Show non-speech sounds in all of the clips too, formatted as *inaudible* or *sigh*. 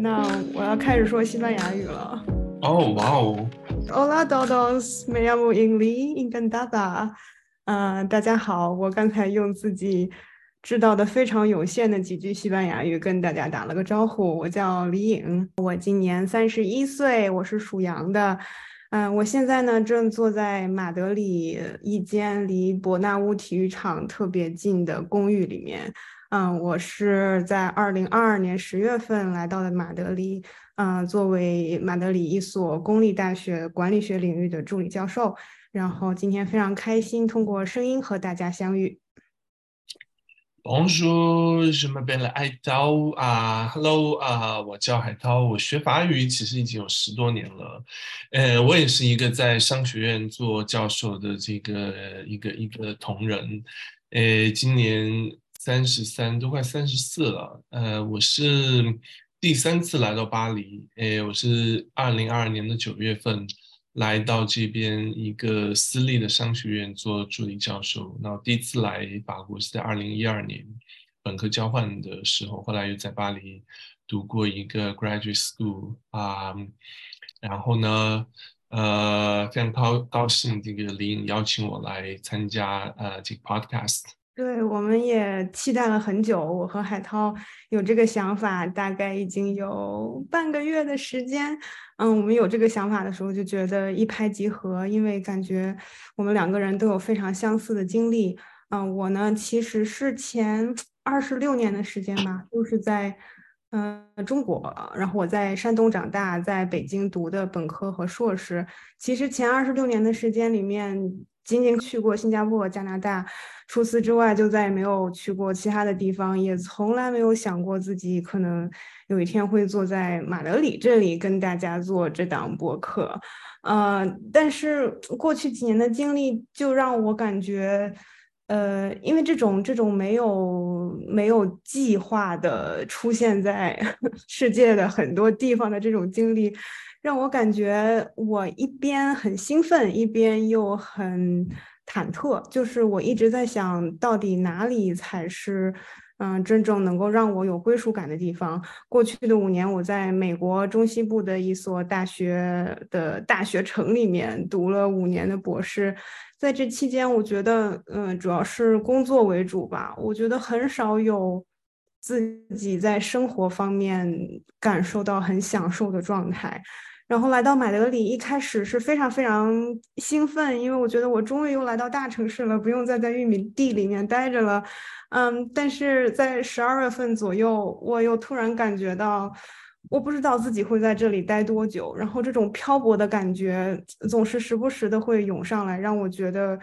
那我要开始说西班牙语了。哦，哇哦！Hola todos, me llamo Ingli, encantada。嗯，大家好，我刚才用自己知道的非常有限的几句西班牙语跟大家打了个招呼。我叫李颖，我今年三十一岁，我是属羊的。嗯，我现在呢正坐在马德里一间离伯纳乌体育场特别近的公寓里面。嗯，我是在二零二二年十月份来到了马德里，嗯，作为马德里一所公立大学管理学领域的助理教授。然后今天非常开心通过声音和大家相遇。Bonjour，je m'appelle 海涛啊，Hello 啊，我叫海涛，我学法语其实已经有十多年了，呃，我也是一个在商学院做教授的这个一个一个同仁，呃，今年。三十三都快三十四了，呃，我是第三次来到巴黎，诶，我是二零二二年的九月份来到这边一个私立的商学院做助理教授，然后第一次来法国是在二零一二年本科交换的时候，后来又在巴黎读过一个 graduate school 啊，然后呢，呃，非常高高兴这个林邀请我来参加呃这个 podcast。对，我们也期待了很久。我和海涛有这个想法，大概已经有半个月的时间。嗯，我们有这个想法的时候，就觉得一拍即合，因为感觉我们两个人都有非常相似的经历。嗯，我呢，其实是前二十六年的时间吧，都是在嗯中国，然后我在山东长大，在北京读的本科和硕士。其实前二十六年的时间里面。仅仅去过新加坡、加拿大，除此之外就再也没有去过其他的地方，也从来没有想过自己可能有一天会坐在马德里这里跟大家做这档播客。呃，但是过去几年的经历就让我感觉，呃，因为这种这种没有没有计划的出现在 *laughs* 世界的很多地方的这种经历。让我感觉我一边很兴奋，一边又很忐忑。就是我一直在想到底哪里才是，嗯，真正能够让我有归属感的地方。过去的五年，我在美国中西部的一所大学的大学城里面读了五年的博士。在这期间，我觉得，嗯，主要是工作为主吧。我觉得很少有自己在生活方面感受到很享受的状态。然后来到马德里，一开始是非常非常兴奋，因为我觉得我终于又来到大城市了，不用再在玉米地里面待着了。嗯，但是在十二月份左右，我又突然感觉到，我不知道自己会在这里待多久。然后这种漂泊的感觉总是时不时的会涌上来，让我觉得。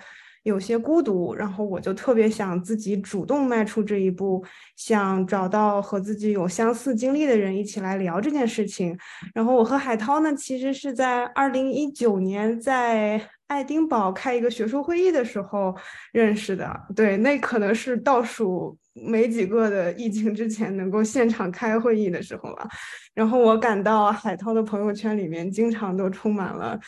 有些孤独，然后我就特别想自己主动迈出这一步，想找到和自己有相似经历的人一起来聊这件事情。然后我和海涛呢，其实是在二零一九年在爱丁堡开一个学术会议的时候认识的。对，那可能是倒数没几个的疫情之前能够现场开会议的时候了。然后我感到海涛的朋友圈里面经常都充满了。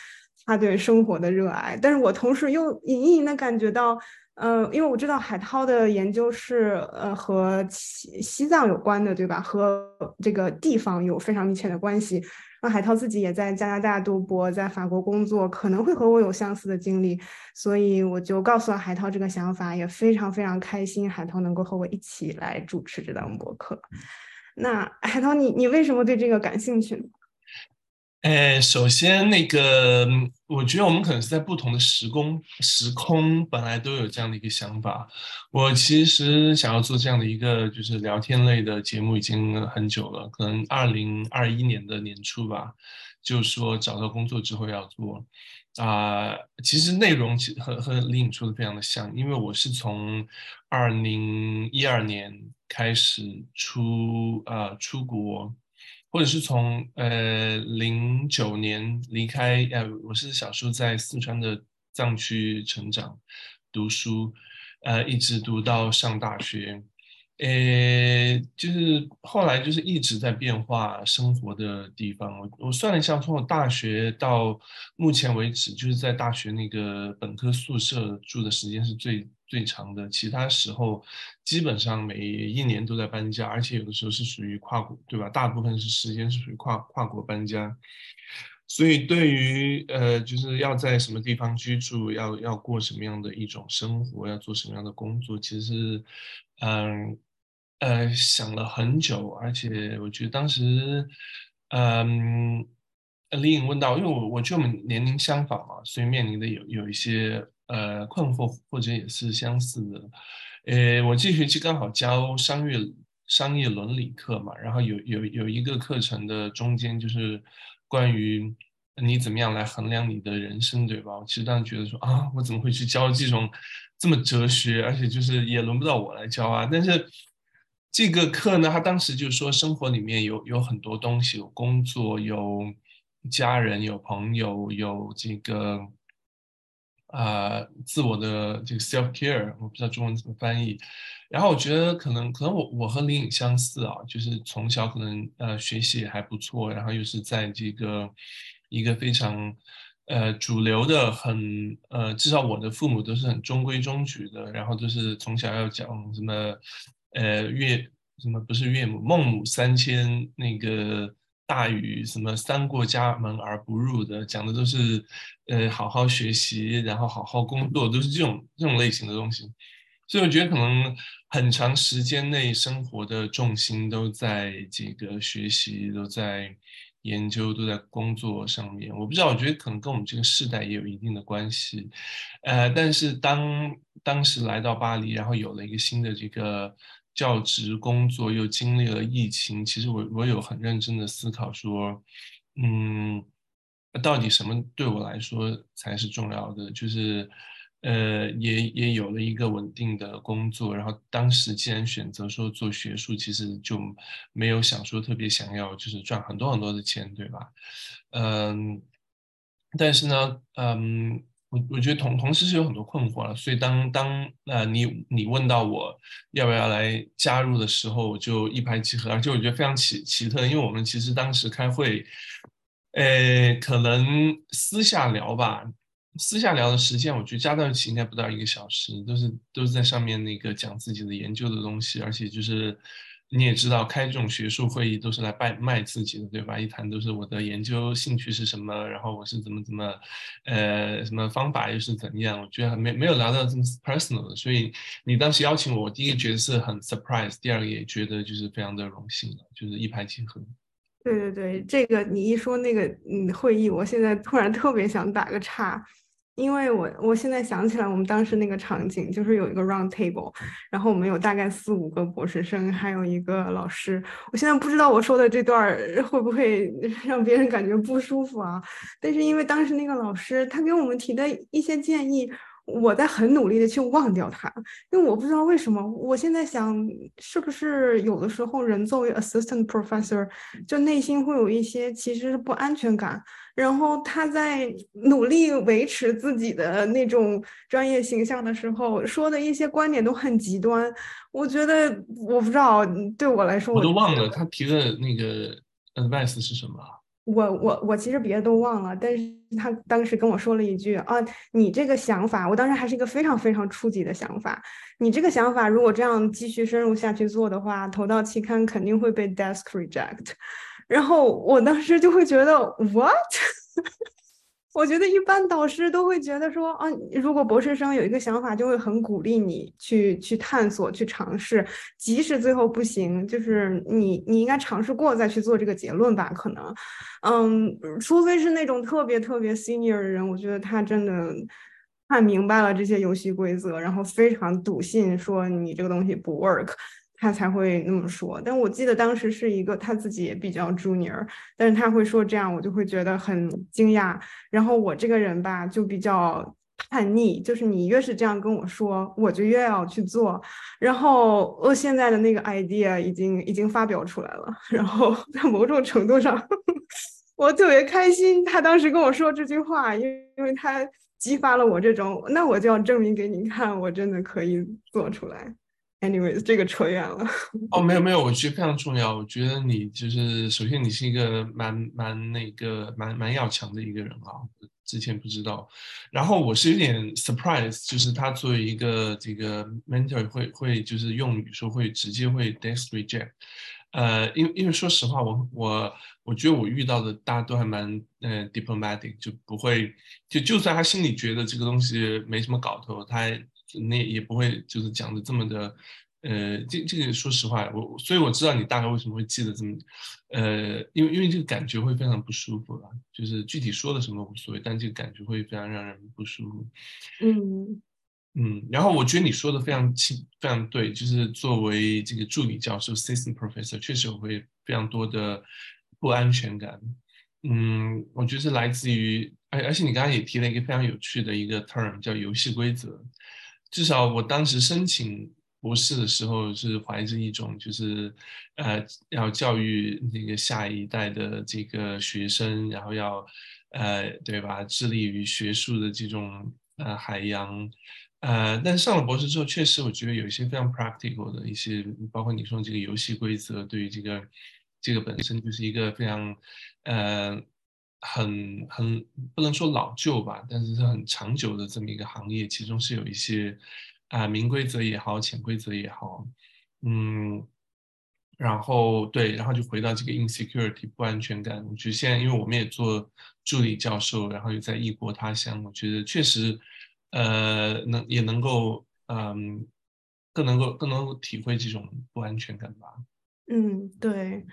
他对生活的热爱，但是我同时又隐隐的感觉到，呃，因为我知道海涛的研究是呃和西西藏有关的，对吧？和这个地方有非常密切的关系。那海涛自己也在加拿大读博，在法国工作，可能会和我有相似的经历，所以我就告诉了海涛这个想法，也非常非常开心海涛能够和我一起来主持这档博客。那海涛，你你为什么对这个感兴趣呢？呃，首先那个，我觉得我们可能是在不同的时空，时空本来都有这样的一个想法。我其实想要做这样的一个就是聊天类的节目已经很久了，可能二零二一年的年初吧，就说找到工作之后要做。啊，其实内容其实和和李颖说的非常的像，因为我是从二零一二年开始出呃出国。或者是从呃零九年离开，呃，我是小时候在四川的藏区成长，读书，呃，一直读到上大学，呃，就是后来就是一直在变化生活的地方。我我算了一下，从我大学到目前为止，就是在大学那个本科宿舍住的时间是最最长的，其他时候基本上每一年都在搬家，而且有的时候是属于跨国，对吧？大部分是时间是属于跨跨国搬家，所以对于呃，就是要在什么地方居住，要要过什么样的一种生活，要做什么样的工作，其实嗯呃想了很久，而且我觉得当时嗯。李颖问到，因为我我觉得我们年龄相仿嘛，所以面临的有有一些呃困惑，或者也是相似的。呃，我这学期刚好教商业商业伦理课嘛，然后有有有一个课程的中间就是关于你怎么样来衡量你的人生，对吧？我其实当时觉得说啊，我怎么会去教这种这么哲学，而且就是也轮不到我来教啊。但是这个课呢，他当时就说生活里面有有很多东西，有工作，有。家人有朋友有这个啊，自我的这个 self care，我不知道中文怎么翻译。然后我觉得可能可能我我和林颖相似啊，就是从小可能呃学习也还不错，然后又是在这个一个非常呃主流的很呃至少我的父母都是很中规中矩的，然后都是从小要讲什么呃岳什么不是岳母孟母三迁那个。大于什么三过家门而不入的，讲的都是，呃，好好学习，然后好好工作，都是这种这种类型的东西。所以我觉得可能很长时间内生活的重心都在这个学习，都在研究，都在工作上面。我不知道，我觉得可能跟我们这个世代也有一定的关系。呃，但是当当时来到巴黎，然后有了一个新的这个。教职工作又经历了疫情，其实我我有很认真的思考说，嗯，到底什么对我来说才是重要的？就是，呃，也也有了一个稳定的工作，然后当时既然选择说做学术，其实就没有想说特别想要就是赚很多很多的钱，对吧？嗯，但是呢，嗯。我我觉得同同时是有很多困惑了，所以当当呃你你问到我要不要来加入的时候，我就一拍即合，而且我觉得非常奇奇特，因为我们其实当时开会，呃，可能私下聊吧，私下聊的时间，我觉得加到一起应该不到一个小时，都是都是在上面那个讲自己的研究的东西，而且就是。你也知道，开这种学术会议都是来卖卖自己的，对吧？一谈都是我的研究兴趣是什么，然后我是怎么怎么，呃，什么方法又是怎样？我觉得没没有聊到这么 personal 的，所以你当时邀请我，我第一个觉得是很 surprise，第二个也觉得就是非常的荣幸就是一拍即合。对对对，这个你一说那个嗯会议，我现在突然特别想打个岔。因为我我现在想起来，我们当时那个场景就是有一个 round table，然后我们有大概四五个博士生，还有一个老师。我现在不知道我说的这段会不会 *laughs* 让别人感觉不舒服啊？但是因为当时那个老师他给我们提的一些建议。我在很努力的去忘掉它，因为我不知道为什么。我现在想，是不是有的时候人作为 assistant professor，就内心会有一些其实是不安全感，然后他在努力维持自己的那种专业形象的时候，说的一些观点都很极端。我觉得我不知道对我来说，我都忘了他提的那个 advice 是什么。我我我其实别的都忘了，但是他当时跟我说了一句啊，你这个想法，我当时还是一个非常非常初级的想法，你这个想法如果这样继续深入下去做的话，投到期刊肯定会被 desk reject，然后我当时就会觉得 what？*laughs* 我觉得一般导师都会觉得说啊，如果博士生有一个想法，就会很鼓励你去去探索、去尝试，即使最后不行，就是你你应该尝试过再去做这个结论吧。可能，嗯，除非是那种特别特别 senior 的人，我觉得他真的看明白了这些游戏规则，然后非常笃信说你这个东西不 work。他才会那么说，但我记得当时是一个他自己也比较 junior，但是他会说这样，我就会觉得很惊讶。然后我这个人吧，就比较叛逆，就是你越是这样跟我说，我就越要去做。然后我现在的那个 idea 已经已经发表出来了，然后 *laughs* 在某种程度上，*laughs* 我特别开心。他当时跟我说这句话，因为因为他激发了我这种，那我就要证明给你看，我真的可以做出来。Anyways，这个扯远了。哦，没有没有，我觉得非常重要。我觉得你就是，首先你是一个蛮蛮那个蛮蛮要强的一个人啊，之前不知道。然后我是有点 surprise，就是他作为一个这个 mentor 会会就是用语说会直接会 desk reject。呃，因为因为说实话，我我我觉得我遇到的大家都还蛮呃 diplomatic，就不会就就算他心里觉得这个东西没什么搞头，他那也不会就是讲的这么的。呃，这这个说实话，我所以我知道你大概为什么会记得这么，呃，因为因为这个感觉会非常不舒服了，就是具体说的什么无所谓，但这个感觉会非常让人不舒服。嗯嗯，然后我觉得你说的非常清，非常对，就是作为这个助理教授 （assistant professor），确实我会非常多的不安全感。嗯，我觉得是来自于，而而且你刚刚也提了一个非常有趣的一个 term，叫游戏规则。至少我当时申请。博士的时候是怀着一种就是呃要教育那个下一代的这个学生，然后要呃对吧，致力于学术的这种呃海洋，呃，但上了博士之后，确实我觉得有一些非常 practical 的一些，包括你说这个游戏规则，对于这个这个本身就是一个非常呃很很不能说老旧吧，但是是很长久的这么一个行业，其中是有一些。啊，明规则也好，潜规则也好，嗯，然后对，然后就回到这个 insecurity 不安全感。我觉得现在，因为我们也做助理教授，然后又在异国他乡，我觉得确实，呃，能也能够，嗯，更能够更能够体会这种不安全感吧。嗯，对，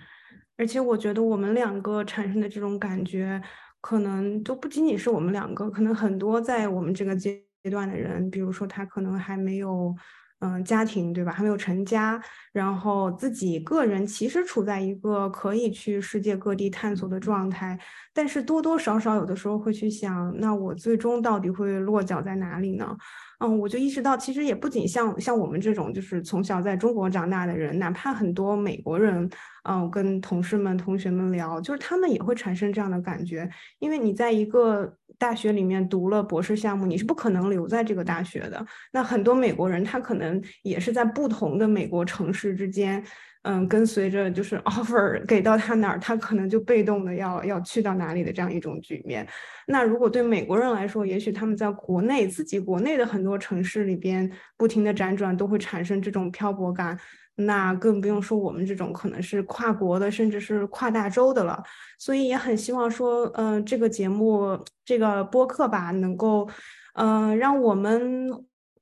而且我觉得我们两个产生的这种感觉，可能都不仅仅是我们两个，可能很多在我们这个阶。阶段的人，比如说他可能还没有，嗯，家庭，对吧？还没有成家，然后自己个人其实处在一个可以去世界各地探索的状态，但是多多少少有的时候会去想，那我最终到底会落脚在哪里呢？嗯，我就意识到，其实也不仅像像我们这种就是从小在中国长大的人，哪怕很多美国人，嗯，跟同事们、同学们聊，就是他们也会产生这样的感觉，因为你在一个大学里面读了博士项目，你是不可能留在这个大学的。那很多美国人，他可能也是在不同的美国城市之间。嗯，跟随着就是 *laughs* offer 给到他哪儿，他可能就被动的要要去到哪里的这样一种局面。那如果对美国人来说，也许他们在国内自己国内的很多城市里边不停的辗转，都会产生这种漂泊感。那更不用说我们这种可能是跨国的，甚至是跨大洲的了。所以也很希望说，嗯，这个节目这个播客吧，能够，嗯，让我们。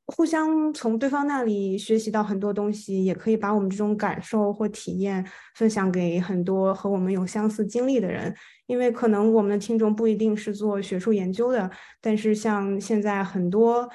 互相从对方那里学习到很多东西，也可以把我们这种感受或体验分享给很多和我们有相似经历的人。因为可能我们的听众不一定是做学术研究的，但是像现在很多。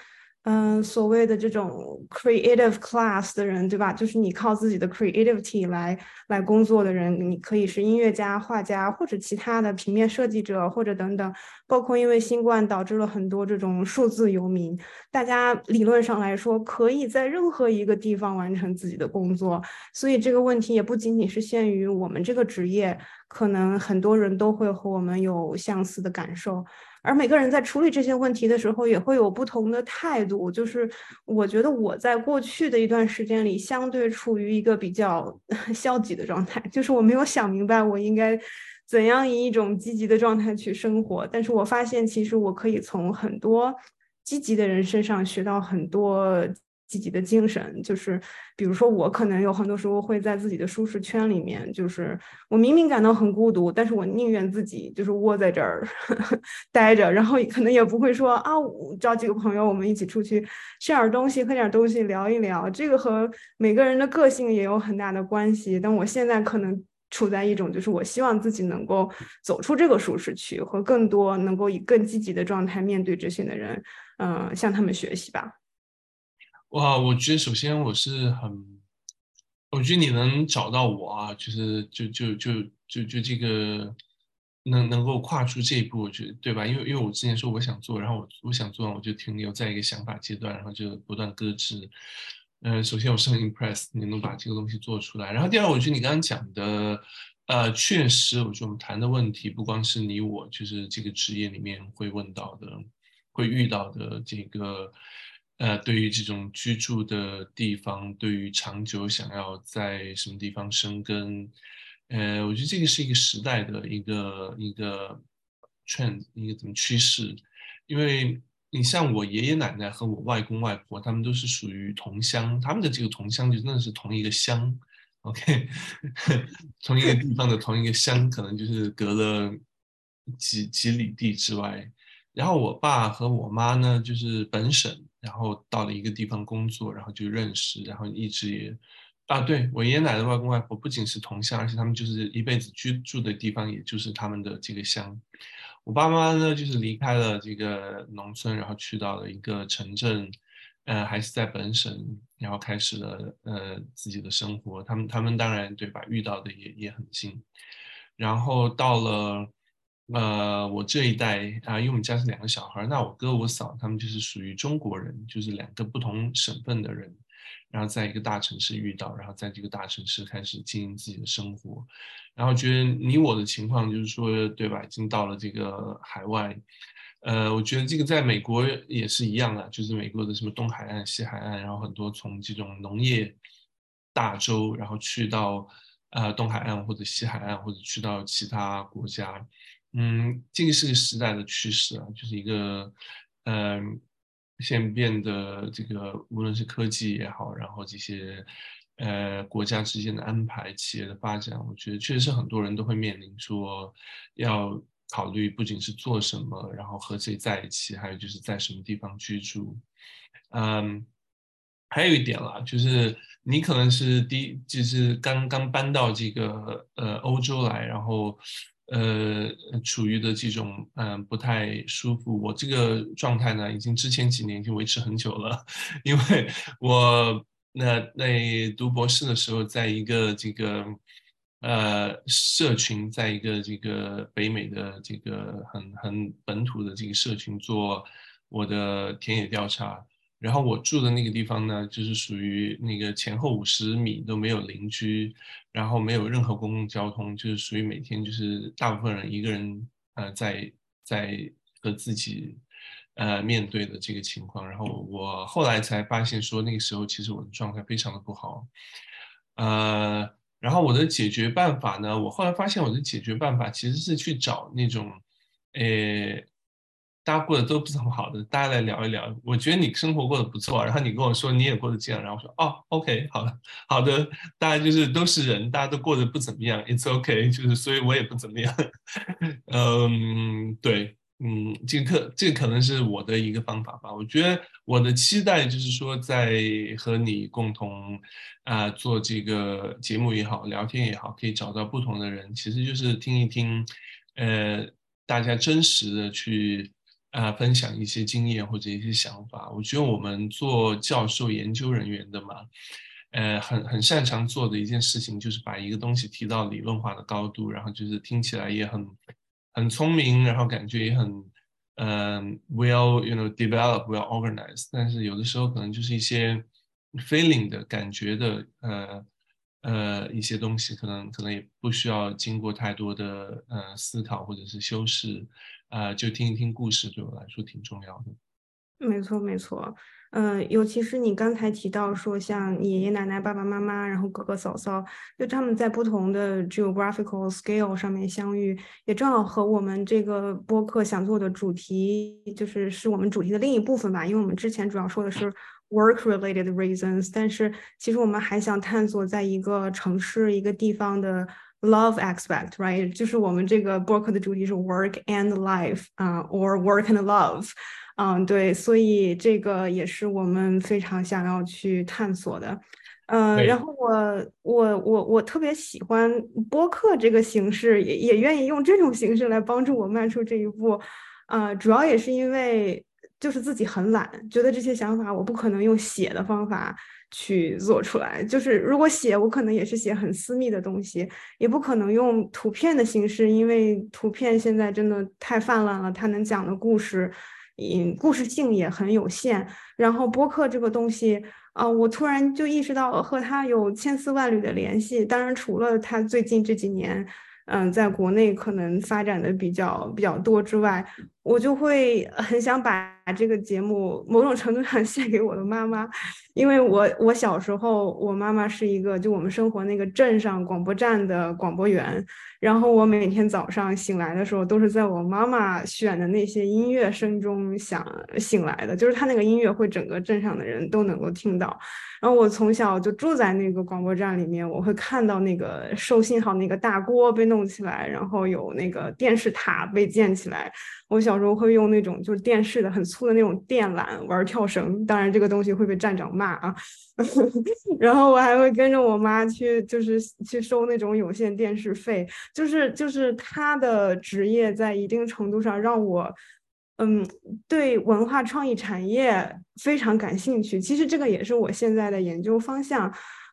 嗯，所谓的这种 creative class 的人，对吧？就是你靠自己的 creativity 来来工作的人，你可以是音乐家、画家，或者其他的平面设计者，或者等等。包括因为新冠导致了很多这种数字游民，大家理论上来说可以在任何一个地方完成自己的工作，所以这个问题也不仅仅是限于我们这个职业，可能很多人都会和我们有相似的感受。而每个人在处理这些问题的时候，也会有不同的态度。就是我觉得我在过去的一段时间里，相对处于一个比较 *laughs* 消极的状态，就是我没有想明白我应该怎样以一种积极的状态去生活。但是我发现，其实我可以从很多积极的人身上学到很多。积极的精神，就是比如说，我可能有很多时候会在自己的舒适圈里面，就是我明明感到很孤独，但是我宁愿自己就是窝在这儿 *laughs* 待着，然后可能也不会说啊，我找几个朋友，我们一起出去吃点东西，喝点东西，聊一聊。这个和每个人的个性也有很大的关系。但我现在可能处在一种，就是我希望自己能够走出这个舒适区，和更多能够以更积极的状态面对这些的人，嗯，向他们学习吧。哇，我觉得首先我是很，我觉得你能找到我啊，就是就就就就就这个能能够跨出这一步，我觉得对吧？因为因为我之前说我想做，然后我我想做我就停留在一个想法阶段，然后就不断搁置。嗯，首先我是很 impressed 你能把这个东西做出来。然后第二，我觉得你刚刚讲的，呃，确实，我觉得我们谈的问题不光是你我，就是这个职业里面会问到的，会遇到的这个。呃，对于这种居住的地方，对于长久想要在什么地方生根，呃，我觉得这个是一个时代的一个一个 trend，一个怎么趋势。因为你像我爷爷奶奶和我外公外婆，他们都是属于同乡，他们的这个同乡就真的是同一个乡，OK，*laughs* 同一个地方的同一个乡，可能就是隔了几几里地之外。然后我爸和我妈呢，就是本省，然后到了一个地方工作，然后就认识，然后一直也。啊，对我爷爷奶奶、外公外婆不仅是同乡，而且他们就是一辈子居住的地方，也就是他们的这个乡。我爸妈呢，就是离开了这个农村，然后去到了一个城镇，呃，还是在本省，然后开始了呃自己的生活。他们他们当然对吧，遇到的也也很近。然后到了呃我这一代啊，因为我们家是两个小孩，那我哥我嫂他们就是属于中国人，就是两个不同省份的人。然后在一个大城市遇到，然后在这个大城市开始经营自己的生活，然后觉得你我的情况就是说，对吧？已经到了这个海外，呃，我觉得这个在美国也是一样的，就是美国的什么东海岸、西海岸，然后很多从这种农业大洲，然后去到呃东海岸或者西海岸，或者去到其他国家，嗯，这个是个时代的趋势啊，就是一个嗯。现变的这个，无论是科技也好，然后这些呃国家之间的安排、企业的发展，我觉得确实是很多人都会面临说要考虑，不仅是做什么，然后和谁在一起，还有就是在什么地方居住。嗯，还有一点啦，就是你可能是第，就是刚刚搬到这个呃欧洲来，然后。呃，处于的这种嗯不太舒服。我这个状态呢，已经之前几年已经维持很久了，*laughs* 因为我那那读博士的时候，在一个这个呃社群，在一个这个北美的这个很很本土的这个社群做我的田野调查。然后我住的那个地方呢，就是属于那个前后五十米都没有邻居，然后没有任何公共交通，就是属于每天就是大部分人一个人呃在在和自己呃面对的这个情况。然后我后来才发现说，那个时候其实我的状态非常的不好，呃，然后我的解决办法呢，我后来发现我的解决办法其实是去找那种，呃。大家过得都不怎么好的，大家来聊一聊。我觉得你生活过得不错，然后你跟我说你也过得这样，然后我说哦，OK，好的，好的，大家就是都是人，大家都过得不怎么样，It's OK，就是所以我也不怎么样。*laughs* 嗯，对，嗯，这个这个可能是我的一个方法吧。我觉得我的期待就是说，在和你共同啊做这个节目也好，聊天也好，可以找到不同的人，其实就是听一听，呃，大家真实的去。啊，分享一些经验或者一些想法。我觉得我们做教授研究人员的嘛，呃，很很擅长做的一件事情就是把一个东西提到理论化的高度，然后就是听起来也很很聪明，然后感觉也很嗯，well you know develop well organized。但是有的时候可能就是一些 feeling 的感觉的呃呃一些东西，可能可能也不需要经过太多的呃思考或者是修饰。呃，就听一听故事，对我来说挺重要的。没错，没错。嗯，尤其是你刚才提到说，像爷爷奶奶、爸爸妈妈，然后哥哥嫂嫂，就他们在不同的 geographical scale 上面相遇，也正好和我们这个播客想做的主题，就是是我们主题的另一部分吧。因为我们之前主要说的是 work-related reasons，但是其实我们还想探索在一个城市、一个地方的。Love aspect，right？就是我们这个播客的主题是 work and life，啊，or work and love，嗯，对，所以这个也是我们非常想要去探索的，嗯，然后我我我我特别喜欢播客这个形式，也也愿意用这种形式来帮助我迈出这一步，啊，主要也是因为就是自己很懒，觉得这些想法我不可能用写的方法。去做出来，就是如果写，我可能也是写很私密的东西，也不可能用图片的形式，因为图片现在真的太泛滥了，它能讲的故事，嗯，故事性也很有限。然后播客这个东西，啊，我突然就意识到和它有千丝万缕的联系。当然，除了它最近这几年，嗯，在国内可能发展的比较比较多之外，我就会很想把这个节目某种程度上 *laughs* 献给我的妈妈，因为我我小时候我妈妈是一个就我们生活那个镇上广播站的广播员，然后我每天早上醒来的时候都是在我妈妈选的那些音乐声中想醒来的，就是她那个音乐会整个镇上的人都能够听到。然后我从小就住在那个广播站里面，我会看到那个收信号那个大锅被弄起来，然后有那个电视塔被建起来。我小时候会用那种就是电视的很粗的那种电缆玩跳绳，当然这个东西会被站长骂啊。*laughs* 然后我还会跟着我妈去，就是去收那种有线电视费。就是就是他的职业在一定程度上让我。嗯，对文化创意产业非常感兴趣。其实这个也是我现在的研究方向。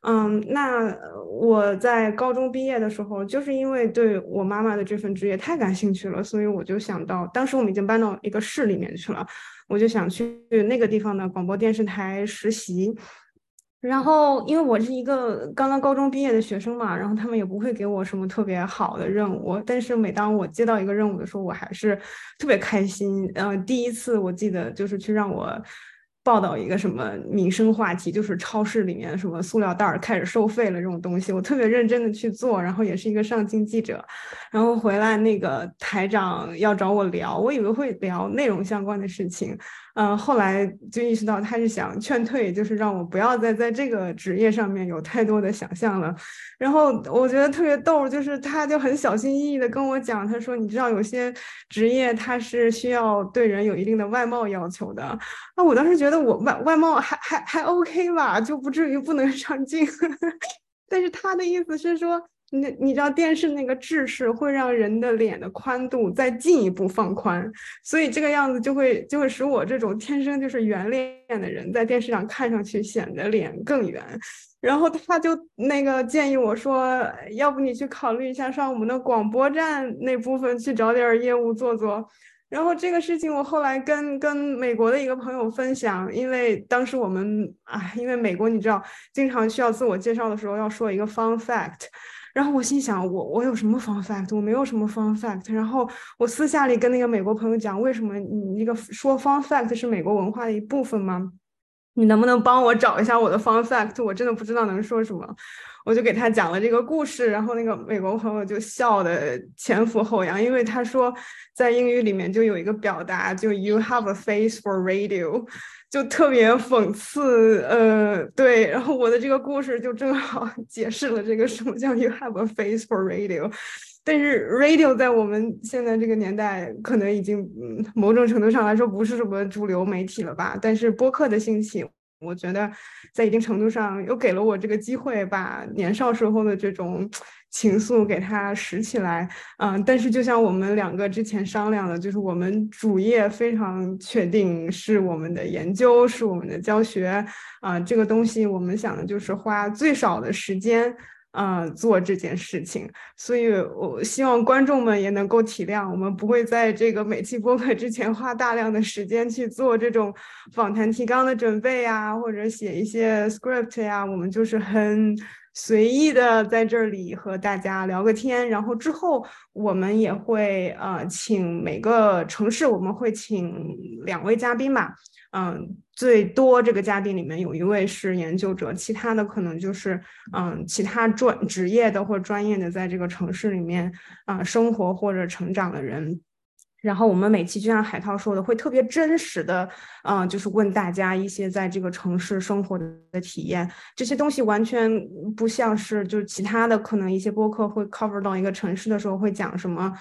嗯，那我在高中毕业的时候，就是因为对我妈妈的这份职业太感兴趣了，所以我就想到，当时我们已经搬到一个市里面去了，我就想去那个地方的广播电视台实习。然后，因为我是一个刚刚高中毕业的学生嘛，然后他们也不会给我什么特别好的任务。但是每当我接到一个任务的时候，我还是特别开心。嗯，第一次我记得就是去让我。报道一个什么民生话题，就是超市里面什么塑料袋开始收费了这种东西，我特别认真的去做，然后也是一个上镜记者，然后回来那个台长要找我聊，我以为会聊内容相关的事情。嗯，后来就意识到他是想劝退，就是让我不要再在这个职业上面有太多的想象了。然后我觉得特别逗，就是他就很小心翼翼的跟我讲，他说：“你知道有些职业他是需要对人有一定的外貌要求的。”啊，我当时觉得我外外貌还还还 OK 吧，就不至于不能上镜。*laughs* 但是他的意思是说。你你知道电视那个制式会让人的脸的宽度再进一步放宽，所以这个样子就会就会使我这种天生就是圆脸的人在电视上看上去显得脸更圆。然后他就那个建议我说，要不你去考虑一下上我们的广播站那部分去找点业务做做。然后这个事情我后来跟跟美国的一个朋友分享，因为当时我们啊，因为美国你知道经常需要自我介绍的时候要说一个 fun fact。然后我心想，我我有什么 fun fact？我没有什么 fun fact。然后我私下里跟那个美国朋友讲，为什么你那个说 fun fact 是美国文化的一部分吗？你能不能帮我找一下我的 fun fact？我真的不知道能说什么。我就给他讲了这个故事，然后那个美国朋友就笑的前俯后仰，因为他说在英语里面就有一个表达，就 you have a face for radio。就特别讽刺，呃，对，然后我的这个故事就正好 *laughs* 解释了这个什么叫 “you have a face for radio”，但是 radio 在我们现在这个年代可能已经，某种程度上来说不是什么主流媒体了吧？但是播客的兴起。我觉得，在一定程度上，又给了我这个机会，把年少时候的这种情愫给它拾起来。嗯，但是就像我们两个之前商量的，就是我们主业非常确定是我们的研究，是我们的教学。啊，这个东西我们想的就是花最少的时间。嗯，做这件事情，所以我希望观众们也能够体谅，我们不会在这个每期播客之前花大量的时间去做这种访谈提纲的准备呀，或者写一些 script 呀，我们就是很随意的在这里和大家聊个天，然后之后我们也会呃请每个城市我们会请两位嘉宾吧。嗯，最多这个嘉宾里面有一位是研究者，其他的可能就是嗯，其他专职业的或专业的，在这个城市里面啊生活或者成长的人。然后我们每期就像海涛说的，会特别真实的，嗯，就是问大家一些在这个城市生活的体验。这些东西完全不像是就是其他的可能一些播客会 cover 到一个城市的时候会讲什么。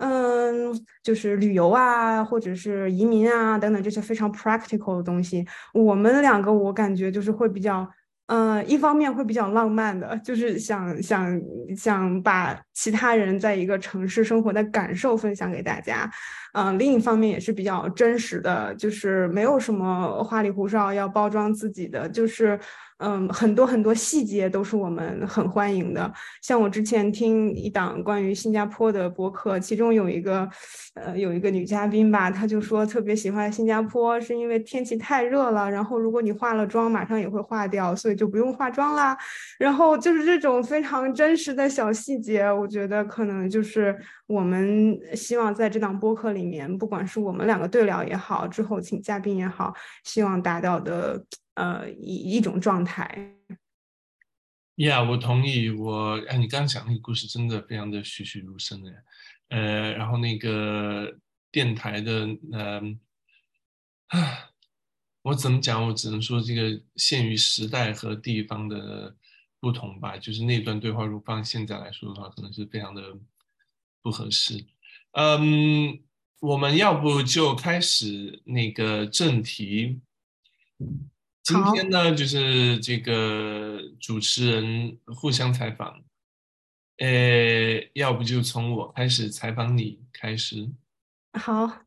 嗯，就是旅游啊，或者是移民啊，等等这些非常 practical 的东西。我们两个，我感觉就是会比较，嗯，一方面会比较浪漫的，就是想想想把其他人在一个城市生活的感受分享给大家。嗯，另一方面也是比较真实的，就是没有什么花里胡哨要包装自己的，就是。嗯，很多很多细节都是我们很欢迎的。像我之前听一档关于新加坡的播客，其中有一个，呃，有一个女嘉宾吧，她就说特别喜欢新加坡，是因为天气太热了，然后如果你化了妆，马上也会化掉，所以就不用化妆啦。然后就是这种非常真实的小细节，我觉得可能就是我们希望在这档播客里面，不管是我们两个对聊也好，之后请嘉宾也好，希望达到的。呃，一一种状态。Yeah，我同意。我哎，你刚刚讲那个故事真的非常的栩栩如生的。呃，然后那个电台的，嗯，啊，我怎么讲？我只能说这个限于时代和地方的不同吧。就是那段对话，如果放现在来说的话，可能是非常的不合适。嗯，我们要不就开始那个正题。今天呢，就是这个主持人互相采访，呃，要不就从我开始采访你开始。好。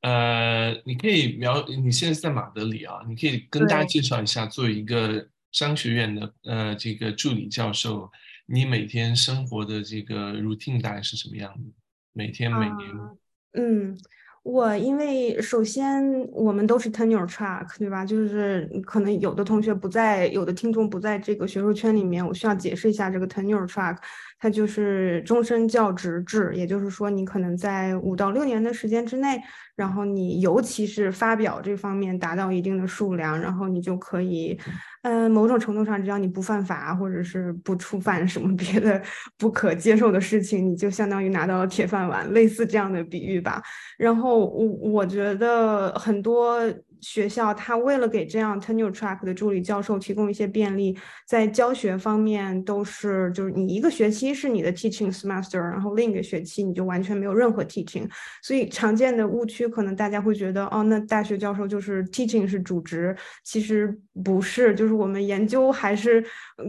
呃，你可以描，你现在是在马德里啊，你可以跟大家介绍一下，作为一个商学院的呃这个助理教授，你每天生活的这个 routine 大概是什么样的？每天每年？嗯。我因为首先我们都是 tenure track，对吧？就是可能有的同学不在，有的听众不在这个学术圈里面，我需要解释一下这个 tenure track，它就是终身教职制，也就是说你可能在五到六年的时间之内，然后你尤其是发表这方面达到一定的数量，然后你就可以。嗯，某种程度上，只要你不犯法，或者是不触犯什么别的不可接受的事情，你就相当于拿到了铁饭碗，类似这样的比喻吧。然后我我觉得很多。学校他为了给这样 tenure track 的助理教授提供一些便利，在教学方面都是，就是你一个学期是你的 teaching semester，然后另一个学期你就完全没有任何 teaching。所以常见的误区可能大家会觉得，哦，那大学教授就是 teaching 是主职，其实不是，就是我们研究还是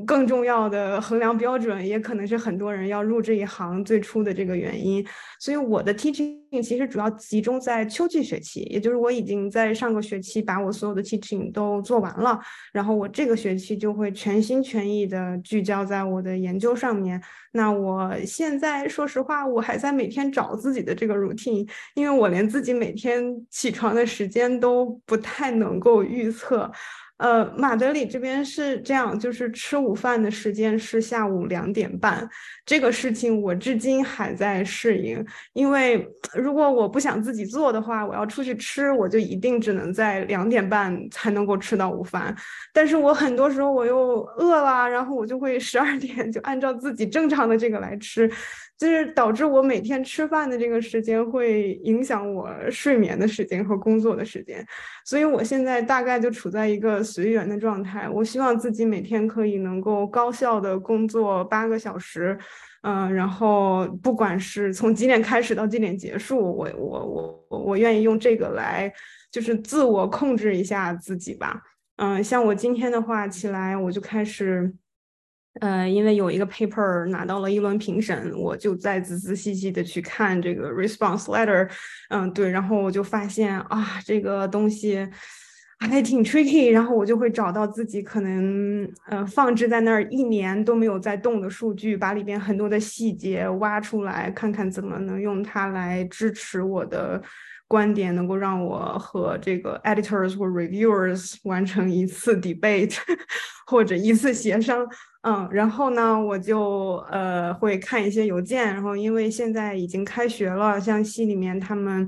更重要的衡量标准，也可能是很多人要入这一行最初的这个原因。所以我的 teaching 其实主要集中在秋季学期，也就是我已经在上个学。期把我所有的 teaching 都做完了，然后我这个学期就会全心全意的聚焦在我的研究上面。那我现在说实话，我还在每天找自己的这个 routine，因为我连自己每天起床的时间都不太能够预测。呃，马德里这边是这样，就是吃午饭的时间是下午两点半，这个事情我至今还在适应。因为如果我不想自己做的话，我要出去吃，我就一定只能在两点半才能够吃到午饭。但是我很多时候我又饿了，然后我就会十二点就按照自己正常的这个来吃。就是导致我每天吃饭的这个时间会影响我睡眠的时间和工作的时间，所以我现在大概就处在一个随缘的状态。我希望自己每天可以能够高效的工作八个小时，嗯，然后不管是从几点开始到几点结束，我我我我愿意用这个来就是自我控制一下自己吧。嗯，像我今天的话起来我就开始。呃，因为有一个 paper 拿到了一轮评审，我就在仔仔细细的去看这个 response letter，嗯，对，然后我就发现啊，这个东西还挺 tricky，然后我就会找到自己可能呃放置在那儿一年都没有在动的数据，把里边很多的细节挖出来，看看怎么能用它来支持我的观点，能够让我和这个 editors 或 reviewers 完成一次 debate 或者一次协商。嗯，然后呢，我就呃会看一些邮件，然后因为现在已经开学了，像系里面他们，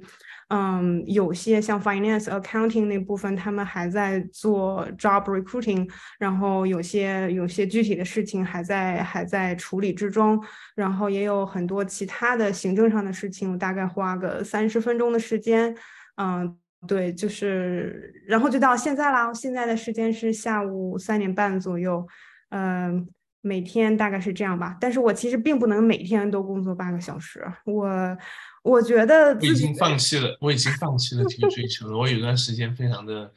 嗯，有些像 finance accounting 那部分，他们还在做 job recruiting，然后有些有些具体的事情还在还在处理之中，然后也有很多其他的行政上的事情，我大概花个三十分钟的时间，嗯，对，就是然后就到现在啦，现在的时间是下午三点半左右。嗯，每天大概是这样吧，但是我其实并不能每天都工作八个小时。我我觉得我已经放弃了，我已经放弃了这个追求了。我有段时间非常的。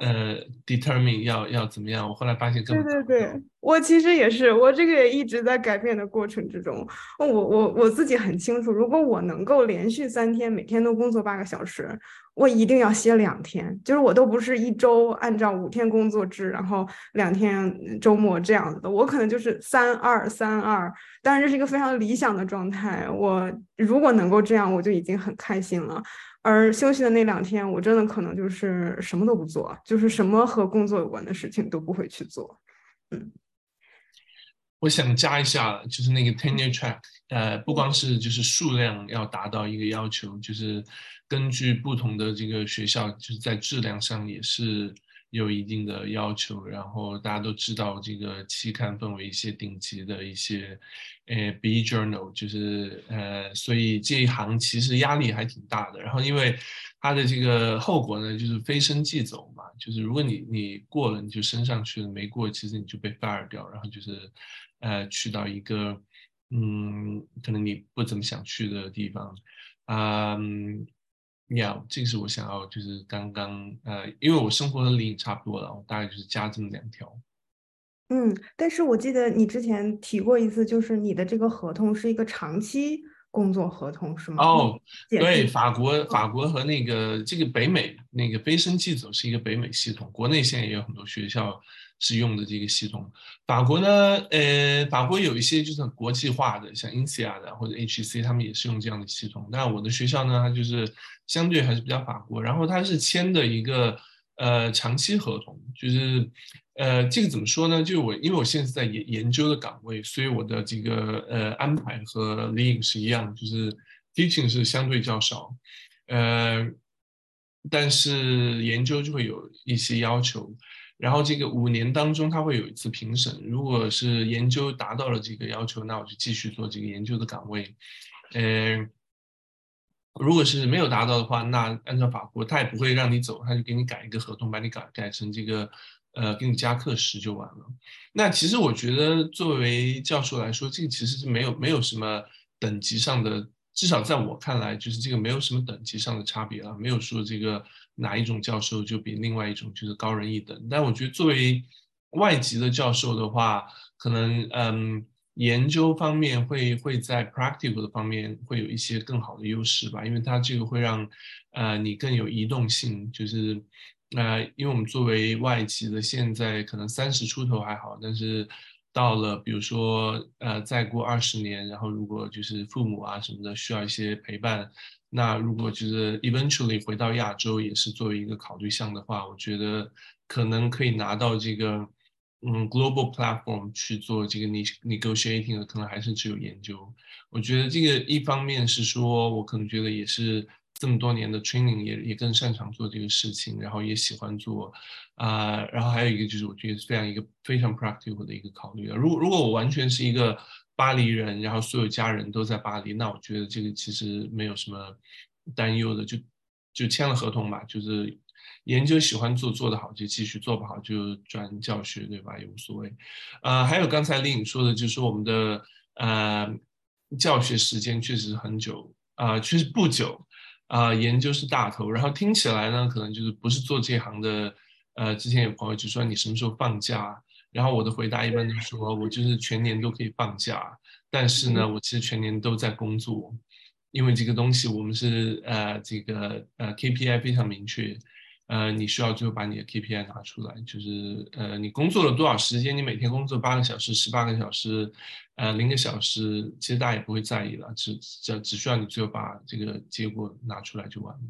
呃，determine 要要怎么样？我后来发现根本对对对，我其实也是，我这个也一直在改变的过程之中。我我我自己很清楚，如果我能够连续三天每天都工作八个小时，我一定要歇两天。就是我都不是一周按照五天工作制，然后两天周末这样子的，我可能就是三二三二。当然这是一个非常理想的状态。我如果能够这样，我就已经很开心了。而休息的那两天，我真的可能就是什么都不做，就是什么和工作有关的事情都不会去做。嗯，我想加一下，就是那个 tenure track，呃，不光是就是数量要达到一个要求，就是根据不同的这个学校，就是在质量上也是。有一定的要求，然后大家都知道这个期刊分为一些顶级的一些，呃，B journal，就是呃，所以这一行其实压力还挺大的。然后因为它的这个后果呢，就是飞升即走嘛，就是如果你你过了你就升上去了，没过其实你就被 fire 掉，然后就是呃去到一个嗯，可能你不怎么想去的地方，嗯。要，这个是我想要，就是刚刚呃，因为我生活的离你差不多了，我大概就是加这么两条。嗯，但是我记得你之前提过一次，就是你的这个合同是一个长期工作合同，是吗？哦，对，法国法国和那个这个北美那个飞升寄走是一个北美系统，国内现在也有很多学校。是用的这个系统，法国呢，呃，法国有一些就是国际化的，像 INSEAD 的或者 HEC，他们也是用这样的系统。那我的学校呢，它就是相对还是比较法国，然后它是签的一个呃长期合同，就是呃这个怎么说呢？就我因为我现在在研研究的岗位，所以我的这个呃安排和 Lean 是一样，就是 Teaching 是相对较少，呃，但是研究就会有一些要求。然后这个五年当中，他会有一次评审。如果是研究达到了这个要求，那我就继续做这个研究的岗位。嗯，如果是没有达到的话，那按照法国，他也不会让你走，他就给你改一个合同，把你改改成这个，呃，给你加课时就完了。那其实我觉得，作为教授来说，这个其实是没有没有什么等级上的，至少在我看来，就是这个没有什么等级上的差别了，没有说这个。哪一种教授就比另外一种就是高人一等？但我觉得作为外籍的教授的话，可能嗯，研究方面会会在 practical 的方面会有一些更好的优势吧，因为它这个会让呃你更有移动性，就是呃，因为我们作为外籍的，现在可能三十出头还好，但是到了比如说呃再过二十年，然后如果就是父母啊什么的需要一些陪伴。那如果就是 eventually 回到亚洲也是作为一个考虑项的话，我觉得可能可以拿到这个嗯 global platform 去做这个 negotiating 的，可能还是只有研究。我觉得这个一方面是说我可能觉得也是这么多年的 training 也也更擅长做这个事情，然后也喜欢做啊，然后还有一个就是我觉得非常一个非常 practical 的一个考虑啊。如果如果我完全是一个巴黎人，然后所有家人都在巴黎，那我觉得这个其实没有什么担忧的，就就签了合同嘛，就是研究喜欢做做得好就继续做不好就转教学，对吧？也无所谓。呃，还有刚才丽颖说的，就是我们的呃教学时间确实很久啊，确实不久啊，研究是大头。然后听起来呢，可能就是不是做这行的，呃，之前有朋友就说你什么时候放假？然后我的回答一般都说，我就是全年都可以放假，但是呢，我其实全年都在工作，因为这个东西我们是呃这个呃 KPI 非常明确，呃你需要最后把你的 KPI 拿出来，就是呃你工作了多少时间，你每天工作八个小时、十八个小时，呃零个小时，其实大家也不会在意了，只只只需要你最后把这个结果拿出来就完了。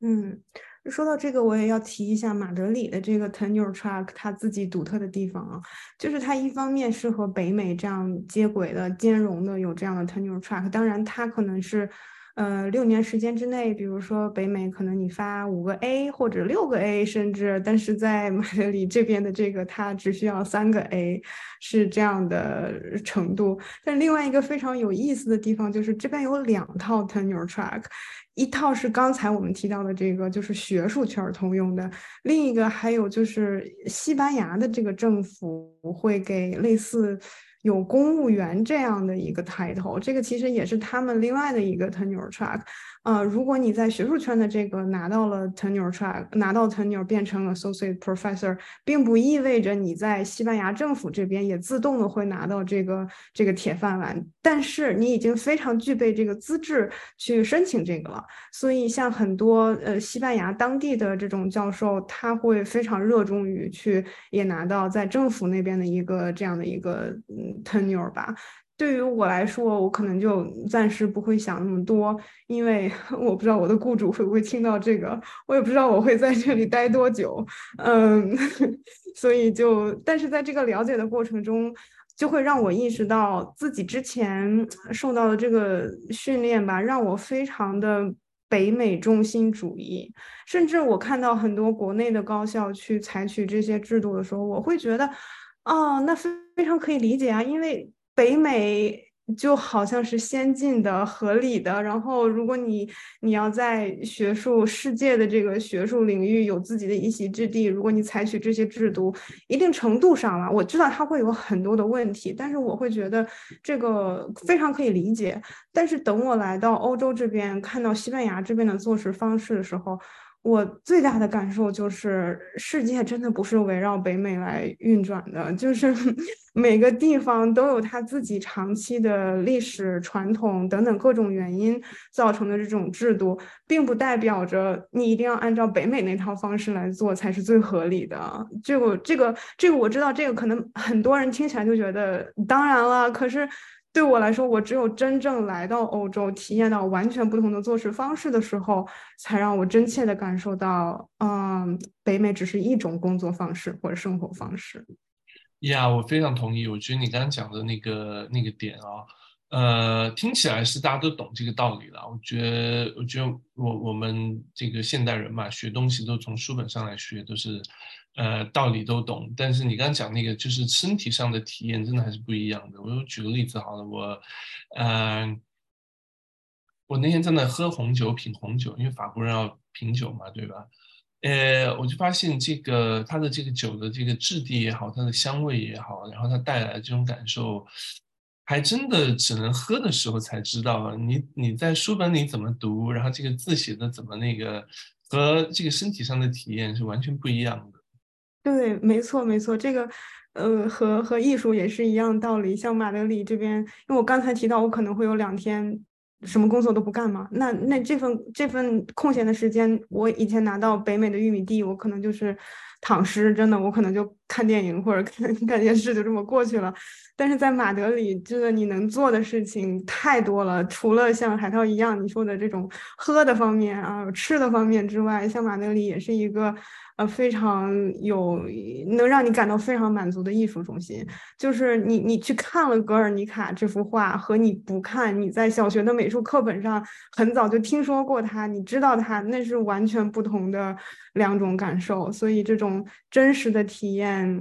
嗯。说到这个，我也要提一下马德里的这个 tenure track，它自己独特的地方啊，就是它一方面是和北美这样接轨的、兼容的有这样的 tenure track，当然它可能是，呃，六年时间之内，比如说北美可能你发五个 A 或者六个 A，甚至，但是在马德里这边的这个它只需要三个 A，是这样的程度。但另外一个非常有意思的地方就是这边有两套 tenure track。一套是刚才我们提到的这个，就是学术圈通用的；另一个还有就是西班牙的这个政府会给类似有公务员这样的一个 title，这个其实也是他们另外的一个 tenure track。呃，如果你在学术圈的这个拿到了 tenure track，拿到 tenure 变成 associate professor，并不意味着你在西班牙政府这边也自动的会拿到这个这个铁饭碗。但是你已经非常具备这个资质去申请这个了。所以像很多呃西班牙当地的这种教授，他会非常热衷于去也拿到在政府那边的一个这样的一个嗯 tenure 吧。对于我来说，我可能就暂时不会想那么多，因为 *laughs* 我不知道我的雇主会不会听到这个，我也不知道我会在这里待多久，嗯，*laughs* 所以就，但是在这个了解的过程中，就会让我意识到自己之前受到的这个训练吧，让我非常的北美中心主义，甚至我看到很多国内的高校去采取这些制度的时候，我会觉得，哦，那非非常可以理解啊，因为。北美就好像是先进的、合理的，然后如果你你要在学术世界的这个学术领域有自己的一席之地，如果你采取这些制度，一定程度上啊，我知道它会有很多的问题，但是我会觉得这个非常可以理解。但是等我来到欧洲这边，看到西班牙这边的做事方式的时候，我最大的感受就是，世界真的不是围绕北美来运转的，就是 *laughs* 每个地方都有它自己长期的历史传统等等各种原因造成的这种制度，并不代表着你一定要按照北美那套方式来做才是最合理的。这个、这个、这个我知道，这个可能很多人听起来就觉得当然了，可是。对我来说，我只有真正来到欧洲，体验到完全不同的做事方式的时候，才让我真切的感受到，嗯，北美只是一种工作方式或者生活方式。呀，我非常同意。我觉得你刚刚讲的那个那个点啊，呃，听起来是大家都懂这个道理了。我觉得，我觉得我我们这个现代人嘛，学东西都从书本上来学，都是。呃，道理都懂，但是你刚刚讲那个，就是身体上的体验，真的还是不一样的。我举个例子好了，我，嗯，我那天在那喝红酒，品红酒，因为法国人要品酒嘛，对吧？呃，我就发现这个它的这个酒的这个质地也好，它的香味也好，然后它带来的这种感受，还真的只能喝的时候才知道。你你在书本里怎么读，然后这个字写的怎么那个，和这个身体上的体验是完全不一样的。对，没错，没错，这个，呃，和和艺术也是一样道理。像马德里这边，因为我刚才提到，我可能会有两天什么工作都不干嘛。那那这份这份空闲的时间，我以前拿到北美的玉米地，我可能就是躺尸，真的，我可能就看电影或者看 *laughs* 看电视，就这么过去了。但是在马德里，真的你能做的事情太多了，除了像海涛一样你说的这种喝的方面啊，吃的方面之外，像马德里也是一个。呃，非常有能让你感到非常满足的艺术中心，就是你你去看了格尔尼卡这幅画，和你不看，你在小学的美术课本上很早就听说过它，你知道它，那是完全不同的两种感受。所以这种真实的体验，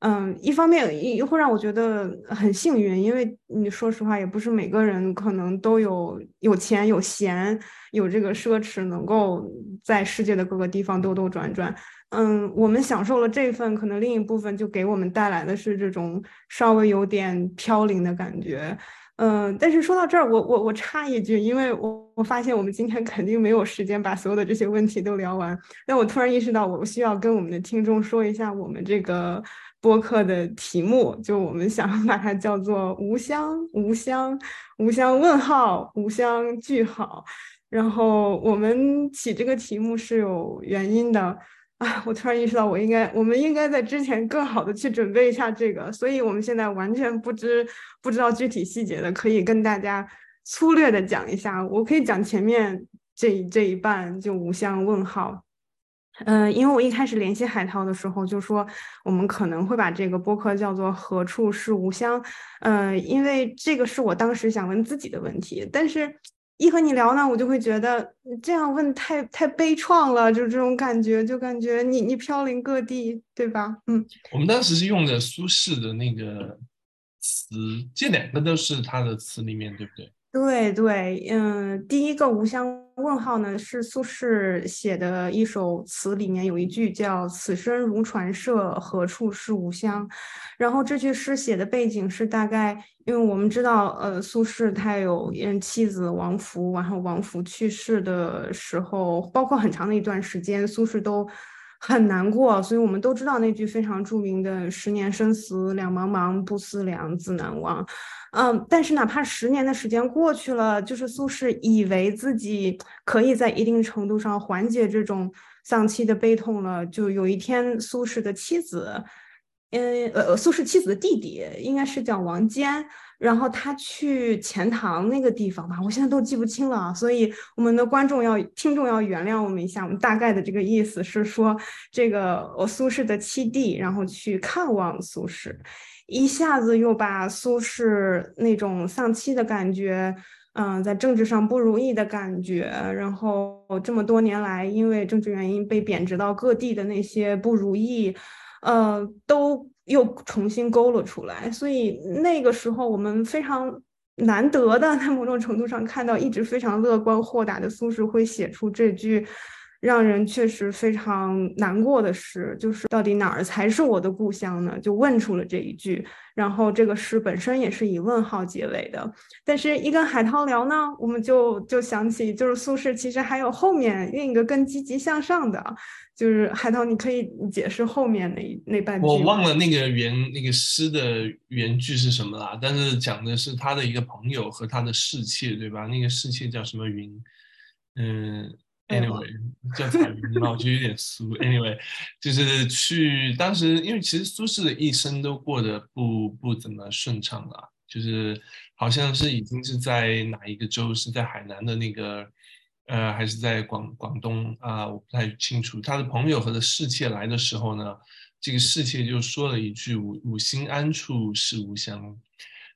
嗯，一方面又会让我觉得很幸运，因为你说实话，也不是每个人可能都有有钱有闲有这个奢侈，能够在世界的各个地方兜兜转转。嗯，我们享受了这份，可能另一部分就给我们带来的是这种稍微有点飘零的感觉。嗯，但是说到这儿，我我我插一句，因为我我发现我们今天肯定没有时间把所有的这些问题都聊完。但我突然意识到，我需要跟我们的听众说一下我们这个播客的题目，就我们想把它叫做“无香无香无香问号无香句号”。然后我们起这个题目是有原因的。啊！我突然意识到，我应该，我们应该在之前更好的去准备一下这个，所以我们现在完全不知不知道具体细节的，可以跟大家粗略的讲一下。我可以讲前面这这一半就无相问号。嗯，因为我一开始联系海涛的时候就说，我们可能会把这个播客叫做何处是吾乡。呃，因为这个是我当时想问自己的问题，但是。一和你聊呢，我就会觉得这样问太太悲怆了，就是这种感觉，就感觉你你飘零各地，对吧？嗯，我们当时是用的苏轼的那个词，这两个都是他的词里面，对不对？对对，嗯，第一个无相问号呢是苏轼写的一首词，里面有一句叫“此生如传舍，何处是吾乡”。然后这句诗写的背景是大概，因为我们知道，呃，苏轼他有妻子王弗，然后王弗去世的时候，包括很长的一段时间，苏轼都很难过，所以我们都知道那句非常著名的“十年生死两茫茫，不思量，自难忘”。嗯，但是哪怕十年的时间过去了，就是苏轼以为自己可以在一定程度上缓解这种丧妻的悲痛了。就有一天，苏轼的妻子，嗯呃，苏轼妻子的弟弟应该是叫王坚，然后他去钱塘那个地方吧，我现在都记不清了，所以我们的观众要听众要原谅我们一下。我们大概的这个意思是说，这个我苏轼的七弟，然后去看望苏轼。一下子又把苏轼那种丧妻的感觉，嗯，在政治上不如意的感觉，然后这么多年来因为政治原因被贬值到各地的那些不如意，呃，都又重新勾了出来。所以那个时候我们非常难得的，在某种程度上看到一直非常乐观豁达的苏轼会写出这句。让人确实非常难过的诗，就是到底哪儿才是我的故乡呢？就问出了这一句，然后这个诗本身也是以问号结尾的。但是，一跟海涛聊呢，我们就就想起，就是苏轼其实还有后面另一个更积极向上的，就是海涛，你可以解释后面那那半句。我忘了那个原那个诗的原句是什么了，但是讲的是他的一个朋友和他的侍妾，对吧？那个侍妾叫什么云？嗯。Anyway，叫彩云吧，我觉得有点俗。Anyway，就是去当时，因为其实苏轼的一生都过得不不怎么顺畅了，就是好像是已经是在哪一个州，是在海南的那个，呃，还是在广广东啊？我不太清楚。他的朋友和的侍妾来的时候呢，这个侍妾就说了一句“五五心安处是吾乡”。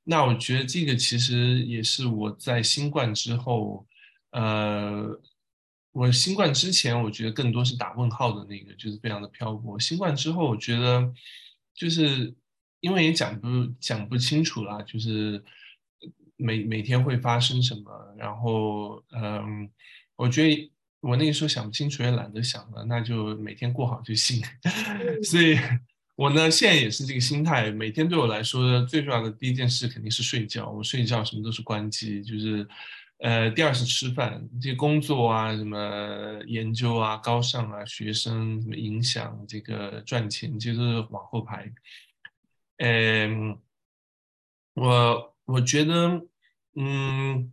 那我觉得这个其实也是我在新冠之后，呃。我新冠之前，我觉得更多是打问号的那个，就是非常的漂泊。新冠之后，我觉得就是因为也讲不讲不清楚啦，就是每每天会发生什么。然后，嗯，我觉得我那个时候想不清楚，也懒得想了，那就每天过好就行。*laughs* 所以，我呢现在也是这个心态，每天对我来说最重要的第一件事肯定是睡觉。我睡觉什么都是关机，就是。呃，第二是吃饭，这些工作啊，什么研究啊、高尚啊、学生什么影响这个赚钱，就是往后排。嗯，我我觉得，嗯，